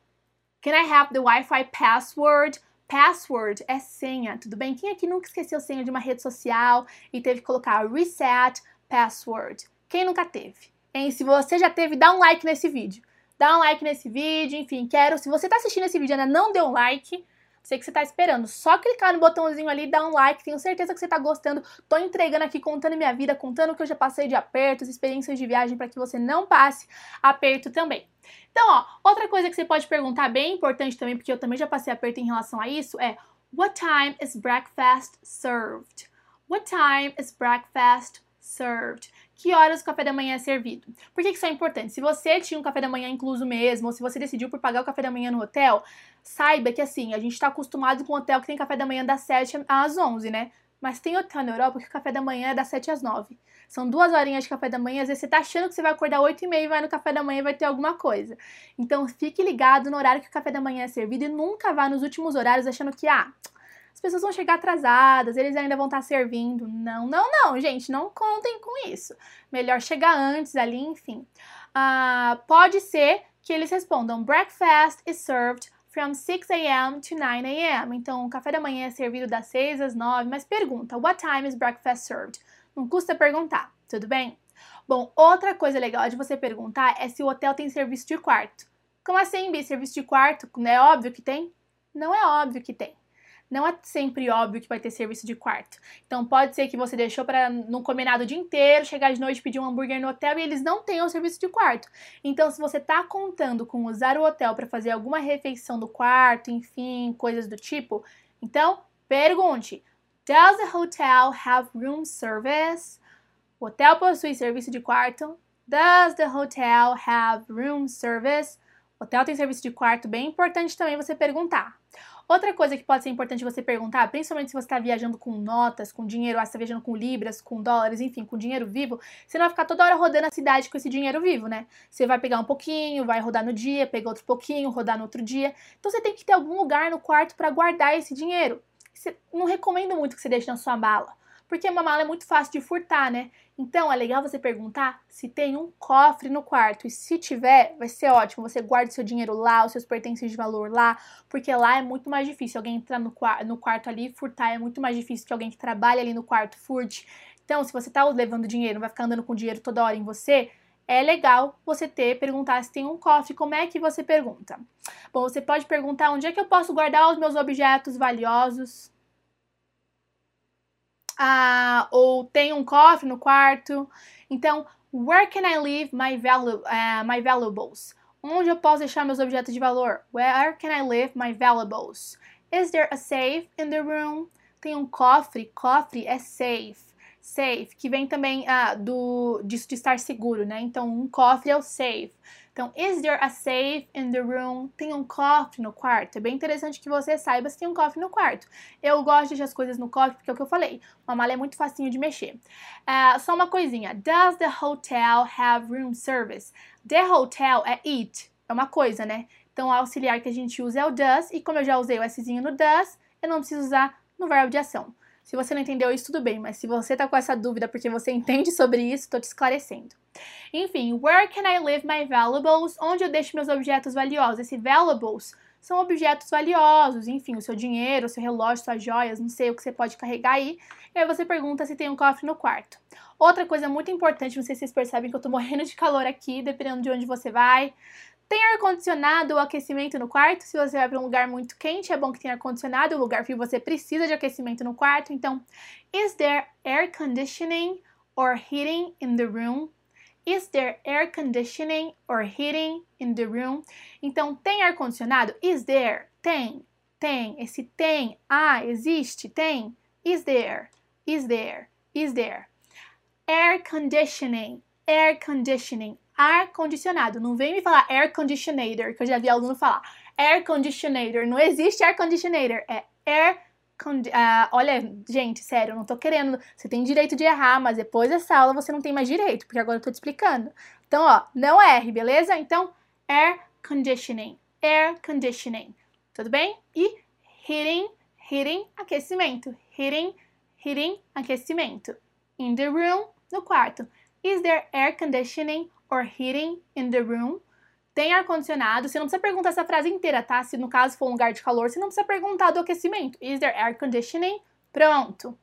Can I have the Wi-Fi password? Password é senha, tudo bem? Quem aqui nunca esqueceu senha de uma rede social e teve que colocar reset password? Quem nunca teve? Hein? Se você já teve, dá um like nesse vídeo. Dá um like nesse vídeo, enfim, quero. Se você está assistindo esse vídeo e ainda não deu um like, sei que você está esperando. Só clicar no botãozinho ali, dar um like. Tenho certeza que você está gostando. Tô entregando aqui, contando minha vida, contando o que eu já passei de apertos, experiências de viagem, para que você não passe aperto também. Então, ó, outra coisa que você pode perguntar, bem importante também, porque eu também já passei aperto em relação a isso, é What time is breakfast served? What time is breakfast served? Que horas o café da manhã é servido? Por que isso é importante? Se você tinha um café da manhã incluso mesmo, ou se você decidiu por pagar o café da manhã no hotel, saiba que assim, a gente está acostumado com um hotel que tem café da manhã das 7 às 11, né? Mas tem hotel na Europa que o café da manhã é das 7 às 9. São duas horinhas de café da manhã, às vezes você tá achando que você vai acordar 8 e meia e vai no café da manhã e vai ter alguma coisa. Então fique ligado no horário que o café da manhã é servido e nunca vá nos últimos horários achando que, ah, as pessoas vão chegar atrasadas, eles ainda vão estar servindo. Não, não, não, gente, não contem com isso. Melhor chegar antes ali, enfim. Uh, pode ser que eles respondam: breakfast is served from 6 a.m. to 9 a.m. Então, o café da manhã é servido das 6 às 9, mas pergunta: what time is breakfast served? Não custa perguntar, tudo bem? Bom, outra coisa legal de você perguntar é se o hotel tem serviço de quarto. Como assim, Bi? Serviço de quarto? Não é óbvio que tem? Não é óbvio que tem não é sempre óbvio que vai ter serviço de quarto. Então pode ser que você deixou para não comer nada o dia inteiro, chegar de noite pedir um hambúrguer no hotel e eles não tenham serviço de quarto. Então se você está contando com usar o hotel para fazer alguma refeição do quarto, enfim, coisas do tipo, então pergunte: Does the hotel have room service? O hotel possui serviço de quarto? Does the hotel have room service? O hotel tem serviço de quarto, bem importante também você perguntar. Outra coisa que pode ser importante você perguntar, principalmente se você está viajando com notas, com dinheiro, ah, você está viajando com libras, com dólares, enfim, com dinheiro vivo, você não vai ficar toda hora rodando a cidade com esse dinheiro vivo, né? Você vai pegar um pouquinho, vai rodar no dia, pegar outro pouquinho, rodar no outro dia. Então você tem que ter algum lugar no quarto para guardar esse dinheiro. Você, não recomendo muito que você deixe na sua mala porque uma mala é muito fácil de furtar, né? Então é legal você perguntar se tem um cofre no quarto. E se tiver, vai ser ótimo. Você guarda seu dinheiro lá, os seus pertences de valor lá, porque lá é muito mais difícil. Alguém entrar no, no quarto ali e furtar é muito mais difícil que alguém que trabalha ali no quarto furte. Então, se você tá levando dinheiro, não vai ficar andando com dinheiro toda hora em você, é legal você ter, perguntar se tem um cofre. Como é que você pergunta? Bom, você pode perguntar onde é que eu posso guardar os meus objetos valiosos ah, ou tem um cofre no quarto. Então, where can I leave my, valu uh, my valuables? Onde eu posso deixar meus objetos de valor? Where can I leave my valuables? Is there a safe in the room? Tem um cofre. Cofre é safe. Safe, que vem também uh, do, disso de estar seguro, né? Então, um cofre é o safe. Então, is there a safe in the room? Tem um cofre no quarto? É bem interessante que você saiba se tem um cofre no quarto. Eu gosto de deixar as coisas no cofre porque é o que eu falei. Uma mala é muito facinho de mexer. Uh, só uma coisinha. Does the hotel have room service? The hotel é it. É uma coisa, né? Então, o auxiliar que a gente usa é o does. E como eu já usei o Szinho no does, eu não preciso usar no verbo de ação. Se você não entendeu isso, tudo bem, mas se você tá com essa dúvida porque você entende sobre isso, tô te esclarecendo. Enfim, where can I leave my valuables? Onde eu deixo meus objetos valiosos? Esse valuables são objetos valiosos, enfim, o seu dinheiro, o seu relógio, suas joias, não sei o que você pode carregar aí. E aí você pergunta se tem um cofre no quarto. Outra coisa muito importante, não sei se vocês percebem que eu tô morrendo de calor aqui, dependendo de onde você vai. Tem ar-condicionado ou aquecimento no quarto? Se você vai para um lugar muito quente, é bom que tenha ar-condicionado. O lugar frio você precisa de aquecimento no quarto. Então, is there air conditioning or heating in the room? Is there air conditioning or heating in the room? Então, tem ar-condicionado? Is there? Tem. Tem. Esse tem. Ah, existe? Tem. Is there? Is there? Is there? Air conditioning. Air conditioning. Ar condicionado. Não vem me falar air conditioner, que eu já vi aluno falar. Air conditioner. Não existe air conditioner. É air Uh, olha, gente, sério, eu não tô querendo. Você tem direito de errar, mas depois dessa aula você não tem mais direito, porque agora eu tô te explicando. Então, ó, não erre, beleza? Então, air conditioning. Air conditioning. Tudo bem? E heating, heating, aquecimento. Heating, heating, aquecimento. In the room, no quarto. Is there air conditioning or heating in the room? tem ar-condicionado. Você não precisa perguntar essa frase inteira, tá? Se no caso for um lugar de calor, você não precisa perguntar do aquecimento. Is there air conditioning? Pronto.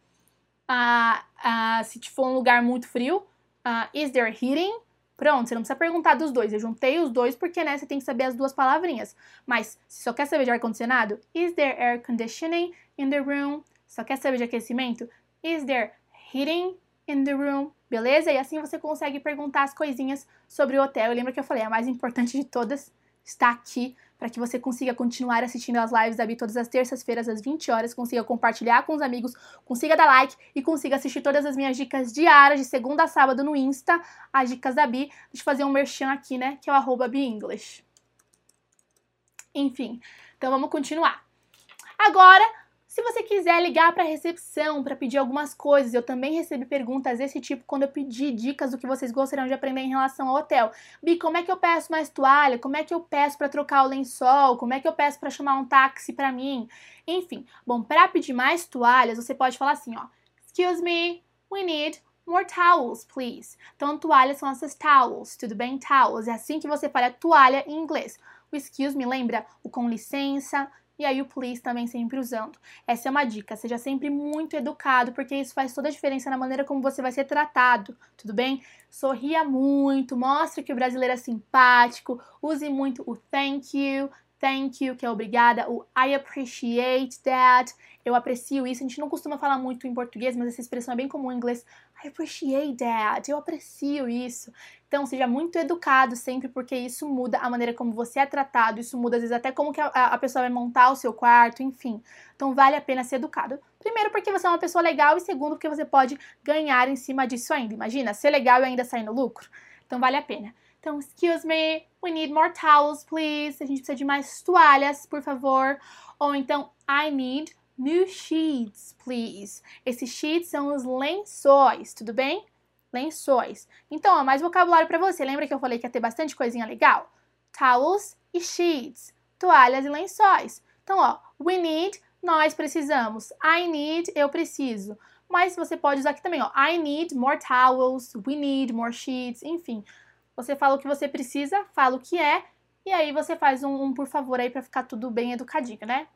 Ah, ah, se for um lugar muito frio, ah, is there heating? Pronto, você não precisa perguntar dos dois. Eu juntei os dois porque, né, você tem que saber as duas palavrinhas. Mas, se só quer saber de ar-condicionado, is there air conditioning in the room? Só quer saber de aquecimento? Is there heating in the room? Beleza? E assim você consegue perguntar as coisinhas sobre o hotel. Lembra que eu falei, a mais importante de todas está aqui para que você consiga continuar assistindo as lives da Bi todas as terças-feiras às 20 horas, consiga compartilhar com os amigos, consiga dar like e consiga assistir todas as minhas dicas diárias de segunda a sábado no Insta, as dicas da Bi. Deixa eu fazer um merchan aqui, né, que é o arroba. Enfim, então vamos continuar. Agora, se você quiser ligar para a recepção para pedir algumas coisas, eu também recebi perguntas desse tipo quando eu pedi dicas do que vocês gostariam de aprender em relação ao hotel. Bi, como é que eu peço mais toalha? Como é que eu peço para trocar o lençol? Como é que eu peço para chamar um táxi para mim? Enfim, bom, para pedir mais toalhas, você pode falar assim, ó: Excuse me, we need more towels, please. Então, toalhas são essas towels, tudo bem? Towels. É assim que você fala toalha em inglês. O excuse me lembra o com licença, e aí o please também sempre usando. Essa é uma dica, seja sempre muito educado, porque isso faz toda a diferença na maneira como você vai ser tratado, tudo bem? Sorria muito, mostre que o brasileiro é simpático, use muito o thank you, thank you, que é obrigada, o I appreciate that, eu aprecio isso. A gente não costuma falar muito em português, mas essa expressão é bem comum em inglês. I appreciate that, eu aprecio isso. Então, seja muito educado sempre, porque isso muda a maneira como você é tratado, isso muda às vezes até como que a, a pessoa vai montar o seu quarto, enfim. Então, vale a pena ser educado. Primeiro, porque você é uma pessoa legal, e segundo, porque você pode ganhar em cima disso ainda. Imagina, ser legal e ainda sair no lucro. Então, vale a pena. Então, excuse me, we need more towels, please. A gente precisa de mais toalhas, por favor. Ou então, I need new sheets, please. Esses sheets são os lençóis, tudo bem? Lençóis. Então, ó, mais vocabulário para você. Lembra que eu falei que ia ter bastante coisinha legal? Towels e sheets. Toalhas e lençóis. Então, ó, we need, nós precisamos. I need, eu preciso. Mas você pode usar aqui também, ó. I need more towels, we need more sheets, enfim. Você fala o que você precisa, fala o que é, e aí você faz um, um por favor aí para ficar tudo bem educadinho, né?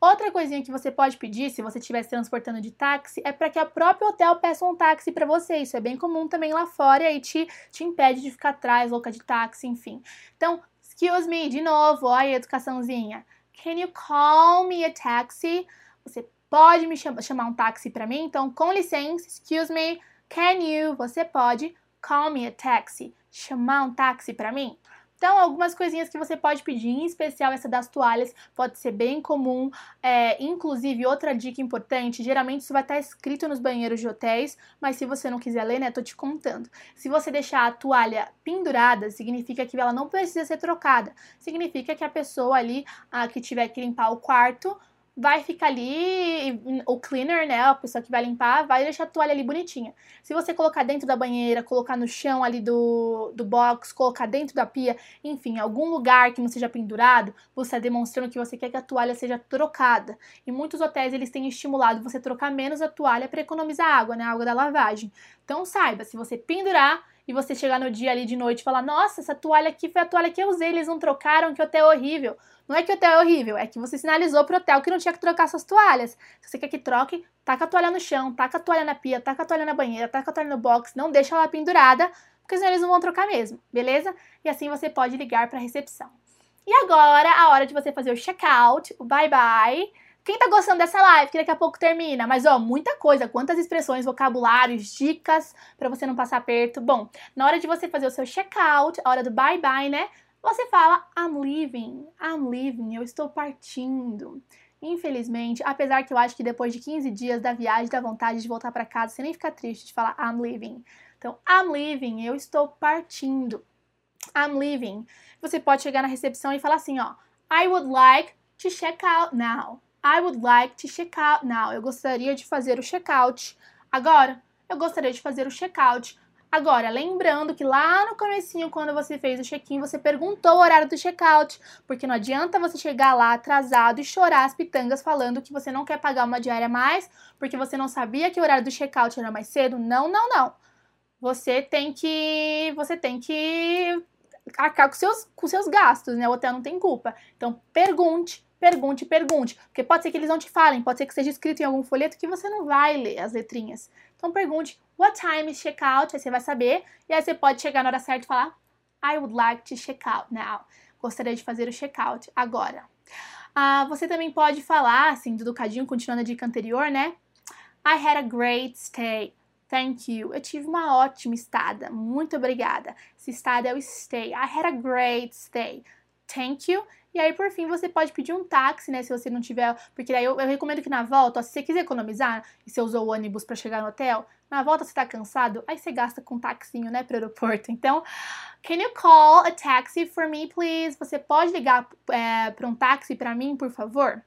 Outra coisinha que você pode pedir, se você estiver se transportando de táxi, é para que a própria hotel peça um táxi para você. Isso é bem comum também lá fora e aí te, te impede de ficar atrás, louca de táxi, enfim. Então, excuse me, de novo, olha a educaçãozinha. Can you call me a taxi? Você pode me cham chamar um táxi para mim? Então, com licença, excuse me, can you? Você pode call me a taxi? chamar um táxi para mim? Então, algumas coisinhas que você pode pedir, em especial essa das toalhas, pode ser bem comum. É, inclusive, outra dica importante: geralmente isso vai estar escrito nos banheiros de hotéis, mas se você não quiser ler, né, tô te contando. Se você deixar a toalha pendurada, significa que ela não precisa ser trocada. Significa que a pessoa ali a, que tiver que limpar o quarto vai ficar ali, o cleaner, né, a pessoa que vai limpar, vai deixar a toalha ali bonitinha. Se você colocar dentro da banheira, colocar no chão ali do, do box, colocar dentro da pia, enfim, algum lugar que não seja pendurado, você está demonstrando que você quer que a toalha seja trocada. E muitos hotéis, eles têm estimulado você trocar menos a toalha para economizar água, né, a água da lavagem. Então saiba, se você pendurar, e você chegar no dia ali de noite e falar: Nossa, essa toalha aqui foi a toalha que eu usei, eles não trocaram, que hotel horrível. Não é que hotel é horrível, é que você sinalizou pro hotel que não tinha que trocar suas toalhas. Se você quer que troque, taca a toalha no chão, taca a toalha na pia, taca a toalha na banheira, taca a toalha no box, não deixa ela pendurada, porque senão eles não vão trocar mesmo, beleza? E assim você pode ligar para a recepção. E agora, a hora de você fazer o check-out, o bye-bye. Quem tá gostando dessa live, que daqui a pouco termina, mas ó, muita coisa, quantas expressões, vocabulários, dicas para você não passar perto. Bom, na hora de você fazer o seu check-out, a hora do bye-bye, né? Você fala I'm leaving, I'm leaving, eu estou partindo. Infelizmente, apesar que eu acho que depois de 15 dias da viagem dá vontade de voltar para casa, você nem fica triste de falar I'm leaving. Então, I'm leaving, eu estou partindo. I'm leaving. Você pode chegar na recepção e falar assim, ó, I would like to check out now. I would like to check out now. Eu gostaria de fazer o check-out agora. Eu gostaria de fazer o check-out Agora, lembrando que lá no comecinho, quando você fez o check-in, você perguntou o horário do check-out, porque não adianta você chegar lá atrasado e chorar as pitangas falando que você não quer pagar uma diária a mais, porque você não sabia que o horário do check-out era mais cedo. Não, não, não. Você tem que você tem que arcar com seus com seus gastos, né? O hotel não tem culpa. Então, pergunte pergunte, pergunte. Porque pode ser que eles não te falem, pode ser que seja escrito em algum folheto que você não vai ler as letrinhas. Então pergunte, what time is checkout? Aí você vai saber. E aí você pode chegar na hora certa e falar, I would like to check out now. Gostaria de fazer o checkout agora. Ah, você também pode falar, assim, do Ducadinho, continuando a dica anterior, né? I had a great stay. Thank you. Eu tive uma ótima estada. Muito obrigada. Esse estada é o stay. I had a great stay. Thank you. E aí, por fim, você pode pedir um táxi, né? Se você não tiver. Porque daí eu, eu recomendo que na volta, ó, se você quiser economizar e você usou o ônibus para chegar no hotel, na volta você tá cansado, aí você gasta com um taxinho, né, pro aeroporto. Então, can you call a taxi for me, please? Você pode ligar é, para um táxi para mim, por favor?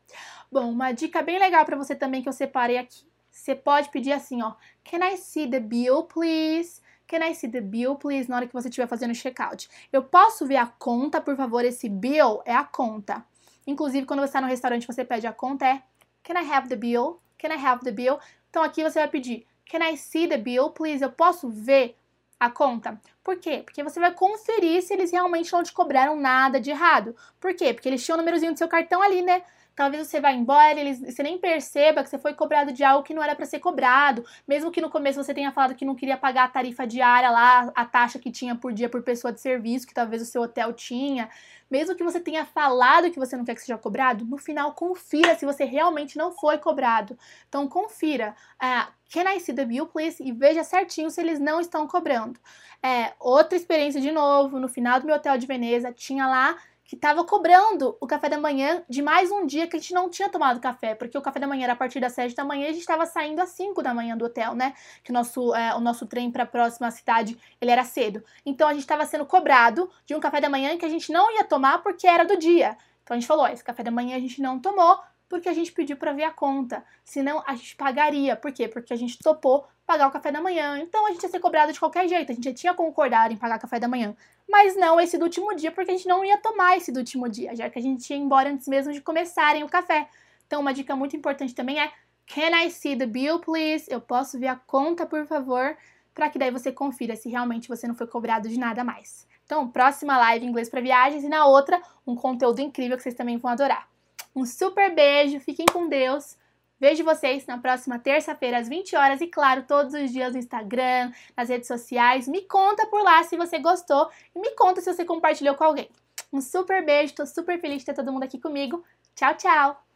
Bom, uma dica bem legal para você também que eu separei aqui. Você pode pedir assim, ó. Can I see the bill, please? Can I see the bill, please? Na hora que você estiver fazendo o checkout. Eu posso ver a conta, por favor? Esse bill é a conta. Inclusive, quando você está no restaurante, você pede a conta, é Can I have the bill? Can I have the bill? Então aqui você vai pedir Can I see the bill, please? Eu posso ver a conta? Por quê? Porque você vai conferir se eles realmente não te cobraram nada de errado. Por quê? Porque eles tinham o númerozinho do seu cartão ali, né? Talvez você vá embora e você nem perceba que você foi cobrado de algo que não era para ser cobrado. Mesmo que no começo você tenha falado que não queria pagar a tarifa diária lá, a taxa que tinha por dia por pessoa de serviço, que talvez o seu hotel tinha. Mesmo que você tenha falado que você não quer que seja cobrado, no final confira se você realmente não foi cobrado. Então confira. Uh, can I see the bill, please? E veja certinho se eles não estão cobrando. É, outra experiência de novo, no final do meu hotel de Veneza, tinha lá que estava cobrando o café da manhã de mais um dia que a gente não tinha tomado café, porque o café da manhã era a partir das 7 da manhã e a gente estava saindo às 5 da manhã do hotel, né? Que o nosso, é, o nosso trem para a próxima cidade ele era cedo. Então a gente estava sendo cobrado de um café da manhã que a gente não ia tomar porque era do dia. Então a gente falou: ó, esse café da manhã a gente não tomou porque a gente pediu para ver a conta. Senão a gente pagaria. Por quê? Porque a gente topou pagar o café da manhã. Então a gente ia ser cobrado de qualquer jeito. A gente já tinha concordado em pagar café da manhã. Mas não esse do último dia, porque a gente não ia tomar esse do último dia, já que a gente ia embora antes mesmo de começarem o café. Então, uma dica muito importante também é: Can I see the bill, please? Eu posso ver a conta, por favor? Para que daí você confira se realmente você não foi cobrado de nada mais. Então, próxima live inglês para viagens e na outra, um conteúdo incrível que vocês também vão adorar. Um super beijo, fiquem com Deus. Vejo vocês na próxima terça-feira às 20 horas e claro, todos os dias no Instagram, nas redes sociais. Me conta por lá se você gostou e me conta se você compartilhou com alguém. Um super beijo, tô super feliz de ter todo mundo aqui comigo. Tchau, tchau.